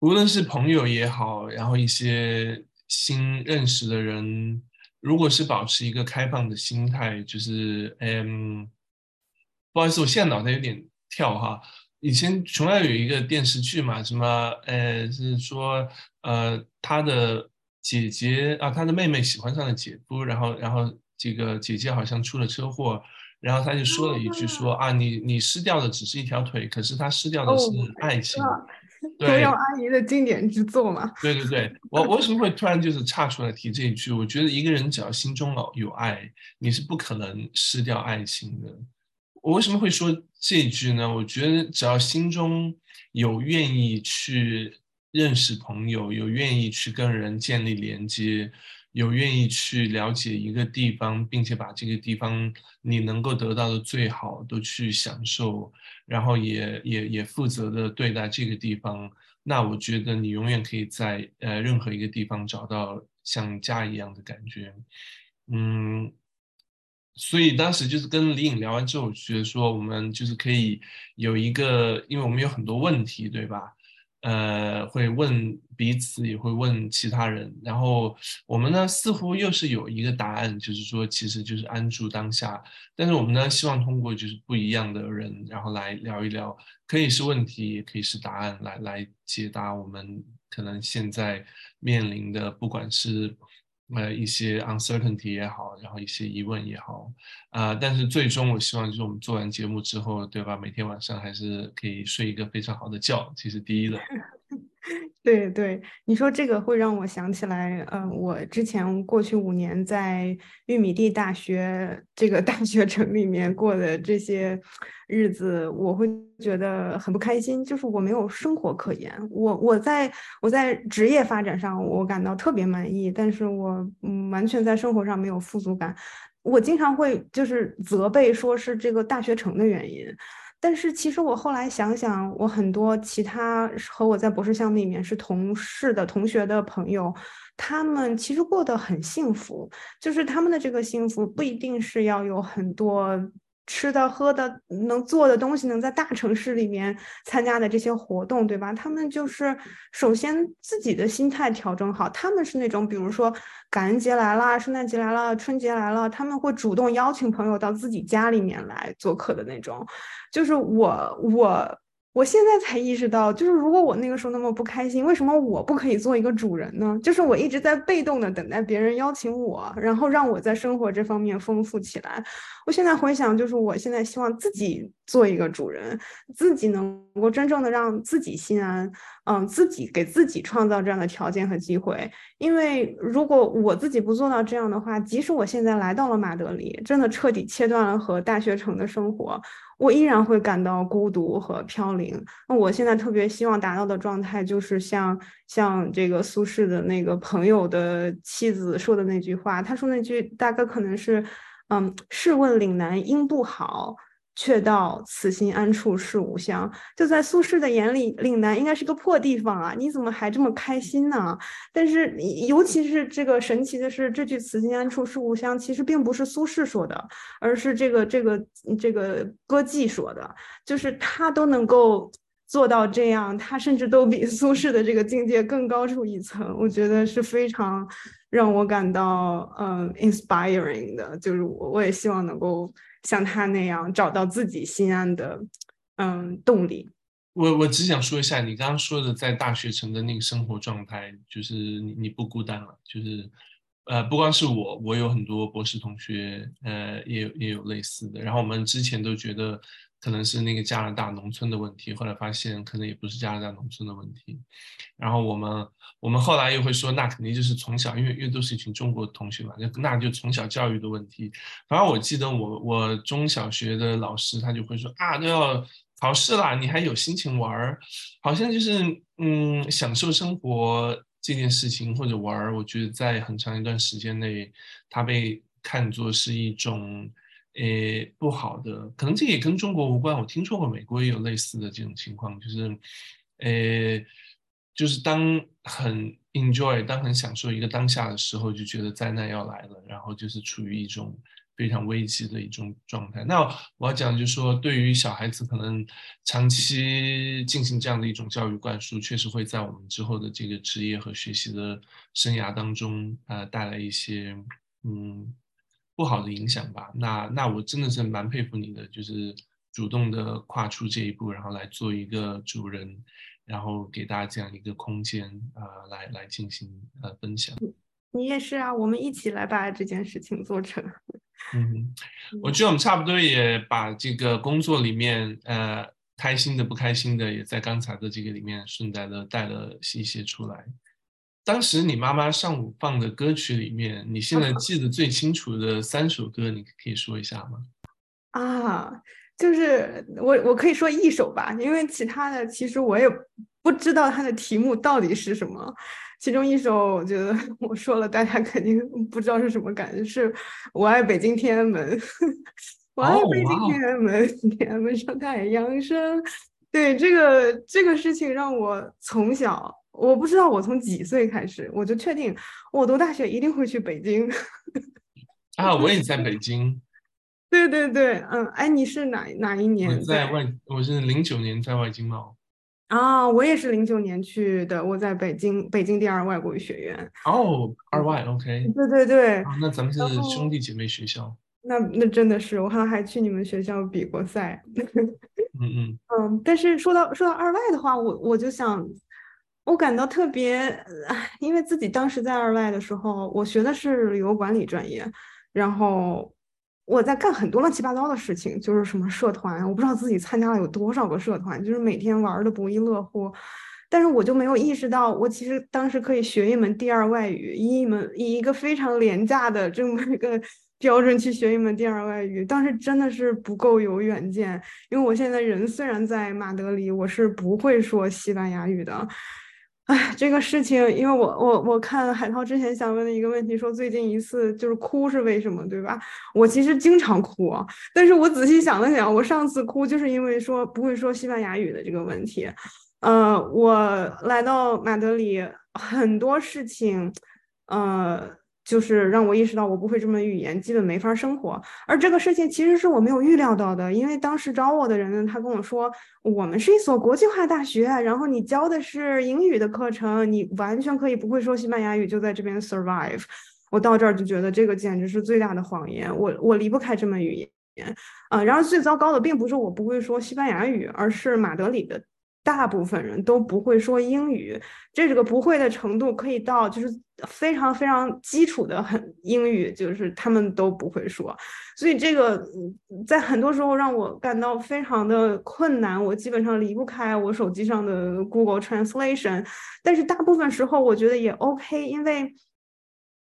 无论是朋友也好，然后一些新认识的人，如果是保持一个开放的心态，就是，嗯，不好意思，我现在脑袋有点跳哈。以前琼瑶有一个电视剧嘛，什么呃，是说呃，他的姐姐啊，他的妹妹喜欢上了姐夫，然后然后这个姐姐好像出了车祸，然后他就说了一句说啊，你你失掉的只是一条腿，可是他失掉的是爱情。*laughs* 琼瑶阿姨的经典之作嘛。对对对，我我为什么会突然就是岔出来提这一句？我觉得一个人只要心中有有爱，你是不可能失掉爱情的。我为什么会说这一句呢？我觉得只要心中有愿意去认识朋友，有愿意去跟人建立连接，有愿意去了解一个地方，并且把这个地方你能够得到的最好都去享受，然后也也也负责的对待这个地方，那我觉得你永远可以在呃任何一个地方找到像家一样的感觉，嗯。所以当时就是跟李颖聊完之后，觉得说我们就是可以有一个，因为我们有很多问题，对吧？呃，会问彼此，也会问其他人。然后我们呢，似乎又是有一个答案，就是说，其实就是安住当下。但是我们呢，希望通过就是不一样的人，然后来聊一聊，可以是问题，也可以是答案，来来解答我们可能现在面临的，不管是。呃，一些 uncertainty 也好，然后一些疑问也好，啊，但是最终我希望就是我们做完节目之后，对吧？每天晚上还是可以睡一个非常好的觉，这是第一的。*laughs* *laughs* 对对，你说这个会让我想起来，呃，我之前过去五年在玉米地大学这个大学城里面过的这些日子，我会觉得很不开心，就是我没有生活可言。我我在我在职业发展上我感到特别满意，但是我完全在生活上没有富足感。我经常会就是责备说是这个大学城的原因。但是其实我后来想想，我很多其他和我在博士项目里面是同事的同学的朋友，他们其实过得很幸福，就是他们的这个幸福不一定是要有很多。吃的喝的能做的东西，能在大城市里面参加的这些活动，对吧？他们就是首先自己的心态调整好。他们是那种，比如说感恩节来了、圣诞节来了、春节来了，他们会主动邀请朋友到自己家里面来做客的那种。就是我我。我现在才意识到，就是如果我那个时候那么不开心，为什么我不可以做一个主人呢？就是我一直在被动的等待别人邀请我，然后让我在生活这方面丰富起来。我现在回想，就是我现在希望自己做一个主人，自己能够真正的让自己心安，嗯，自己给自己创造这样的条件和机会。因为如果我自己不做到这样的话，即使我现在来到了马德里，真的彻底切断了和大学城的生活。我依然会感到孤独和飘零。那我现在特别希望达到的状态，就是像像这个苏轼的那个朋友的妻子说的那句话，他说那句大概可能是，嗯，试问岭南应不好。却道此心安处是吾乡。就在苏轼的眼里，岭南应该是个破地方啊！你怎么还这么开心呢？但是，尤其是这个神奇的是，这句“此心安处是吾乡”其实并不是苏轼说的，而是这个这个这个歌妓说的。就是他都能够做到这样，他甚至都比苏轼的这个境界更高出一层。我觉得是非常让我感到嗯 inspiring 的。就是我我也希望能够。像他那样找到自己心安的，嗯，动力。我我只想说一下，你刚刚说的在大学城的那个生活状态，就是你你不孤单了，就是呃，不光是我，我有很多博士同学，呃，也有也有类似的。然后我们之前都觉得。可能是那个加拿大农村的问题，后来发现可能也不是加拿大农村的问题。然后我们我们后来又会说，那肯定就是从小，因为因为都是一群中国同学嘛，那那就从小教育的问题。反正我记得我我中小学的老师他就会说啊，都要考试啦，你还有心情玩儿？好像就是嗯，享受生活这件事情或者玩儿，我觉得在很长一段时间内，它被看作是一种。诶，不好的，可能这也跟中国无关。我听说过美国也有类似的这种情况，就是，诶，就是当很 enjoy，当很享受一个当下的时候，就觉得灾难要来了，然后就是处于一种非常危机的一种状态。那我要讲就是说，对于小孩子，可能长期进行这样的一种教育灌输，确实会在我们之后的这个职业和学习的生涯当中，呃，带来一些，嗯。不好的影响吧，那那我真的是蛮佩服你的，就是主动的跨出这一步，然后来做一个主人，然后给大家这样一个空间啊，来来进行呃分享。你也是啊，我们一起来把这件事情做成。嗯，我觉得我们差不多也把这个工作里面呃开心的、不开心的，也在刚才的这个里面顺带的带了一些出来。当时你妈妈上午放的歌曲里面，你现在记得最清楚的三首歌，你可以说一下吗？啊，就是我我可以说一首吧，因为其他的其实我也不知道它的题目到底是什么。其中一首，我觉得 *laughs* 我说了，大家肯定不知道是什么感觉，是我爱北京天安门，我爱北京天安门，*laughs* *laughs* 天安门上太阳升。对这个这个事情，让我从小。我不知道我从几岁开始，我就确定我读大学一定会去北京。啊，我也在北京。*laughs* 对对对，嗯，哎，你是哪哪一年？在外，我是零九年在外经贸。啊，我也是零九年去的，我在北京北京第二外国语学院。哦，二外，OK。对对对。那咱们是兄弟姐妹学校。那那真的是，我好像还去你们学校比过赛。*laughs* 嗯嗯嗯，但是说到说到二外的话，我我就想。我感到特别，因为自己当时在二外的时候，我学的是旅游管理专业，然后我在干很多乱七八糟的事情，就是什么社团，我不知道自己参加了有多少个社团，就是每天玩的不亦乐乎。但是我就没有意识到，我其实当时可以学一门第二外语，以一门以一个非常廉价的这么一个标准去学一门第二外语，当时真的是不够有远见。因为我现在人虽然在马德里，我是不会说西班牙语的。哎，这个事情，因为我我我看海涛之前想问的一个问题，说最近一次就是哭是为什么，对吧？我其实经常哭，但是我仔细想了想，我上次哭就是因为说不会说西班牙语的这个问题。呃，我来到马德里，很多事情，呃。就是让我意识到我不会这门语言，基本没法生活。而这个事情其实是我没有预料到的，因为当时找我的人呢，他跟我说，我们是一所国际化大学，然后你教的是英语的课程，你完全可以不会说西班牙语就在这边 survive。我到这儿就觉得这个简直是最大的谎言，我我离不开这门语言。啊，然后最糟糕的并不是我不会说西班牙语，而是马德里的。大部分人都不会说英语，这是个不会的程度可以到就是非常非常基础的很 *laughs* 英语，就是他们都不会说，所以这个在很多时候让我感到非常的困难。我基本上离不开我手机上的 Google Translation，但是大部分时候我觉得也 OK，因为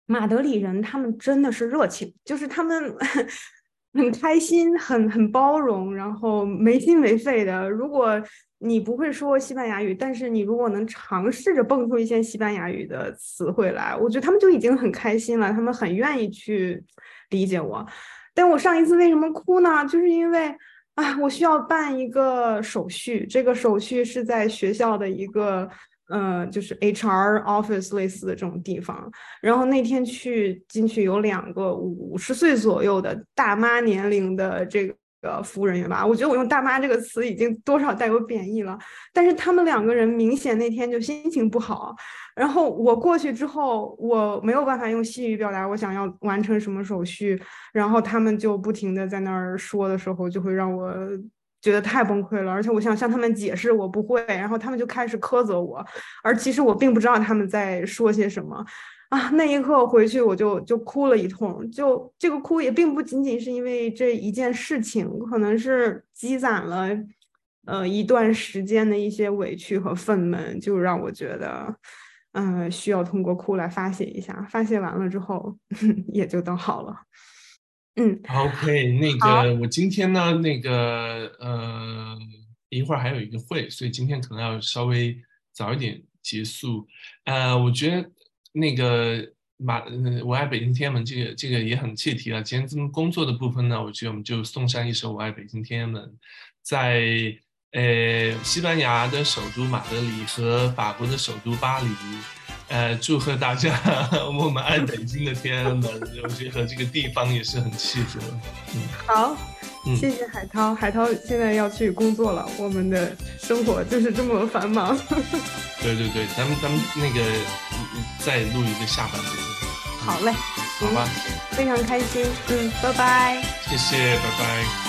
马德里人他们真的是热情，就是他们 *laughs* 很开心，很很包容，然后没心没肺的。如果你不会说西班牙语，但是你如果能尝试着蹦出一些西班牙语的词汇来，我觉得他们就已经很开心了，他们很愿意去理解我。但我上一次为什么哭呢？就是因为啊，我需要办一个手续，这个手续是在学校的一个呃，就是 HR office 类似的这种地方。然后那天去进去有两个五十岁左右的大妈年龄的这个个。服务人员吧，我觉得我用“大妈”这个词已经多少带有贬义了。但是他们两个人明显那天就心情不好。然后我过去之后，我没有办法用西语表达我想要完成什么手续，然后他们就不停的在那儿说的时候，就会让我觉得太崩溃了。而且我想向他们解释我不会，然后他们就开始苛责我，而其实我并不知道他们在说些什么。啊，那一刻回去我就就哭了一通，就这个哭也并不仅仅是因为这一件事情，可能是积攒了呃一段时间的一些委屈和愤懑，就让我觉得，嗯，需要通过哭来发泄一下。发泄完了之后，*laughs* 也就都好了。嗯，OK，那个我今天呢，那个呃一会儿还有一个会，所以今天可能要稍微早一点结束。呃，我觉得。那个马，我爱北京天安门，这个这个也很切题啊。今天这么工作的部分呢，我觉得我们就送上一首《我爱北京天安门》。在呃西班牙的首都马德里和法国的首都巴黎，呃，祝贺大家，我们爱北京的天安门，我觉得和这个地方也是很契合。嗯，好，谢谢海涛。海涛现在要去工作了，我们的生活就是这么繁忙。*laughs* 对对对，咱们咱们那个再录一个下半部。好嘞，好吧，非常开心，嗯，拜拜，谢谢，拜拜。